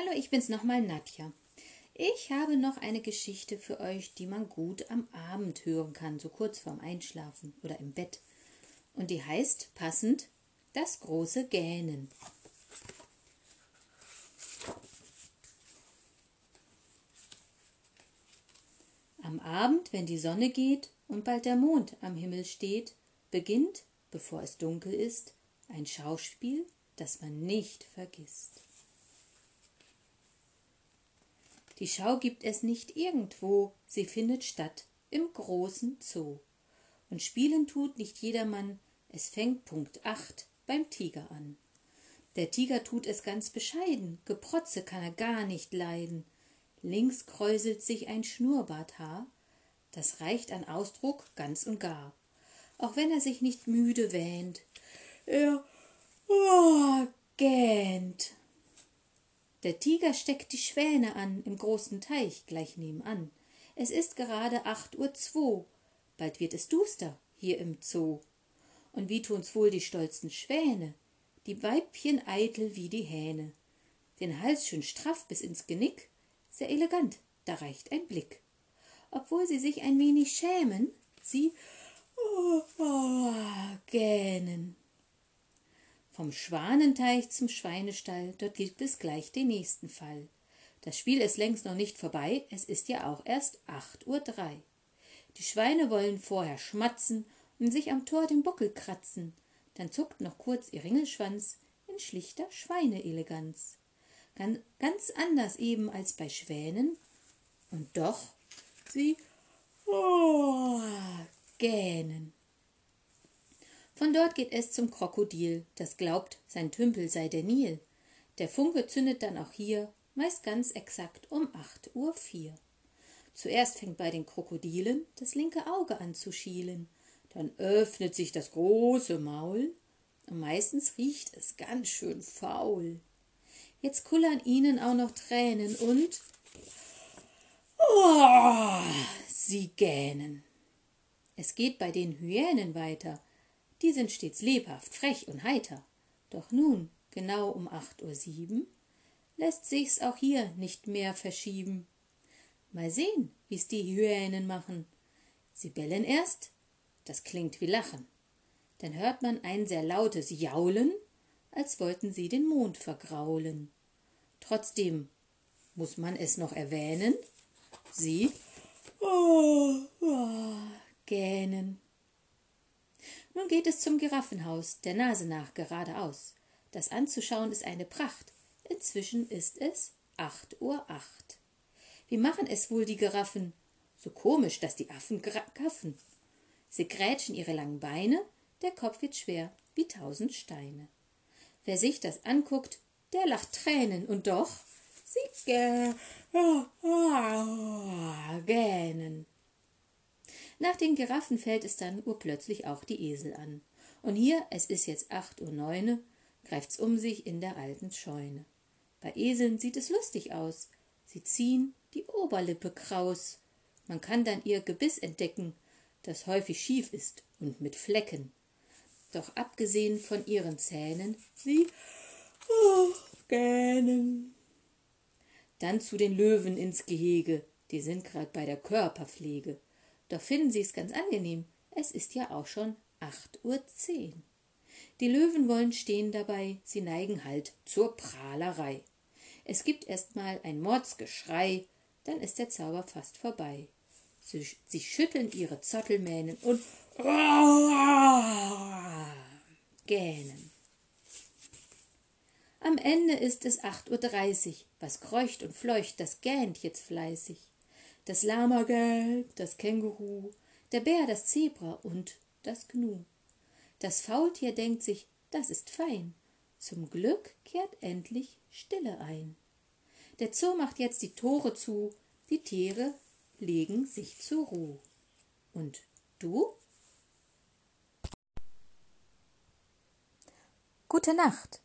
Hallo, ich bin's nochmal Nadja. Ich habe noch eine Geschichte für euch, die man gut am Abend hören kann, so kurz vorm Einschlafen oder im Bett. Und die heißt passend Das große Gähnen. Am Abend, wenn die Sonne geht und bald der Mond am Himmel steht, beginnt, bevor es dunkel ist, ein Schauspiel, das man nicht vergisst. Die Schau gibt es nicht irgendwo, sie findet statt im großen Zoo. Und spielen tut nicht jedermann, es fängt Punkt acht beim Tiger an. Der Tiger tut es ganz bescheiden, Geprotze kann er gar nicht leiden. Links kräuselt sich ein Schnurrbarthaar, das reicht an Ausdruck ganz und gar. Auch wenn er sich nicht müde wähnt, er oh, gähnt der Tiger steckt die Schwäne an im großen Teich gleich nebenan. Es ist gerade acht Uhr zwo. Bald wird es duster hier im Zoo. Und wie tun's wohl die stolzen Schwäne? Die Weibchen eitel wie die Hähne. Den Hals schön straff bis ins Genick, sehr elegant, da reicht ein Blick. Obwohl sie sich ein wenig schämen, sie oh, oh, gähnen. Vom Schwanenteich zum Schweinestall, dort gibt es gleich den nächsten Fall. Das Spiel ist längst noch nicht vorbei, es ist ja auch erst acht Uhr. drei. Die Schweine wollen vorher schmatzen und sich am Tor den Buckel kratzen. Dann zuckt noch kurz ihr Ringelschwanz in schlichter Schweineeleganz. Ganz anders eben als bei Schwänen. Und doch, sie oh, gähnen. Von dort geht es zum Krokodil, das glaubt, sein Tümpel sei der Nil. Der Funke zündet dann auch hier, meist ganz exakt um acht Uhr. vier. Zuerst fängt bei den Krokodilen das linke Auge an zu schielen, dann öffnet sich das große Maul, und meistens riecht es ganz schön faul. Jetzt kullern ihnen auch noch Tränen und oh, sie gähnen. Es geht bei den Hyänen weiter, die sind stets lebhaft, frech und heiter. Doch nun, genau um acht Uhr sieben, lässt sich's auch hier nicht mehr verschieben. Mal sehen, wie's die Hyänen machen. Sie bellen erst, das klingt wie Lachen. Dann hört man ein sehr lautes Jaulen, als wollten sie den Mond vergraulen. Trotzdem muss man es noch erwähnen, sie oh, oh, gähnen. Nun geht es zum Giraffenhaus, der Nase nach geradeaus. Das anzuschauen ist eine Pracht. Inzwischen ist es acht Uhr acht. Wie machen es wohl die Giraffen? So komisch, dass die Affen gaffen. Sie grätschen ihre langen Beine, der Kopf wird schwer wie tausend Steine. Wer sich das anguckt, der lacht Tränen und doch sie gähnen. Nach den Giraffen fällt es dann urplötzlich auch die Esel an. Und hier, es ist jetzt acht Uhr neune, greift's um sich in der alten Scheune. Bei Eseln sieht es lustig aus. Sie ziehen die Oberlippe kraus. Man kann dann ihr Gebiss entdecken, das häufig schief ist und mit Flecken. Doch abgesehen von ihren Zähnen, sie oh, gähnen. Dann zu den Löwen ins Gehege, die sind grad bei der Körperpflege. Doch finden Sie es ganz angenehm. Es ist ja auch schon acht Uhr. zehn. Die Löwen wollen stehen dabei, sie neigen halt zur Prahlerei. Es gibt erst mal ein Mordsgeschrei, dann ist der Zauber fast vorbei. Sie, sie schütteln ihre Zottelmähnen und gähnen. Am Ende ist es acht Uhr. dreißig. Was kreucht und fleucht, das gähnt jetzt fleißig das Lama gält, das Känguru, der Bär, das Zebra und das Gnu. Das Faultier denkt sich, das ist fein. Zum Glück kehrt endlich Stille ein. Der Zoo macht jetzt die Tore zu, die Tiere legen sich zur Ruhe. Und du? Gute Nacht.